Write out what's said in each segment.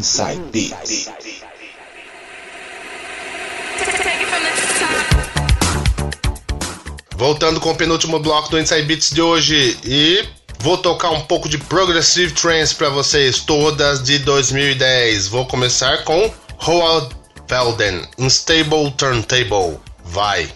Inside Beats. Voltando com o penúltimo bloco do Inside Beats de hoje e vou tocar um pouco de Progressive Trance para vocês, todas de 2010. Vou começar com Roald Felden, Unstable Turntable. Vai!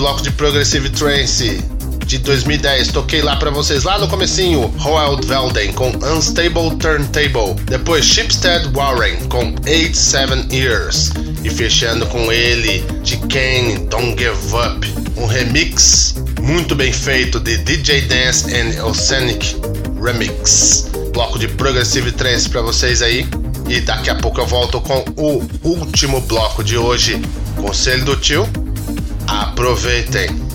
Bloco de Progressive Trance de 2010. Toquei lá pra vocês lá no comecinho, Roald Velden com Unstable Turntable. Depois Shipstead Warren com 87 Years. E fechando com ele, de Kane Don't Give Up. Um remix muito bem feito de DJ Dance and Oceanic Remix. Bloco de Progressive Trance pra vocês aí. E daqui a pouco eu volto com o último bloco de hoje. Conselho do tio. Aproveitem.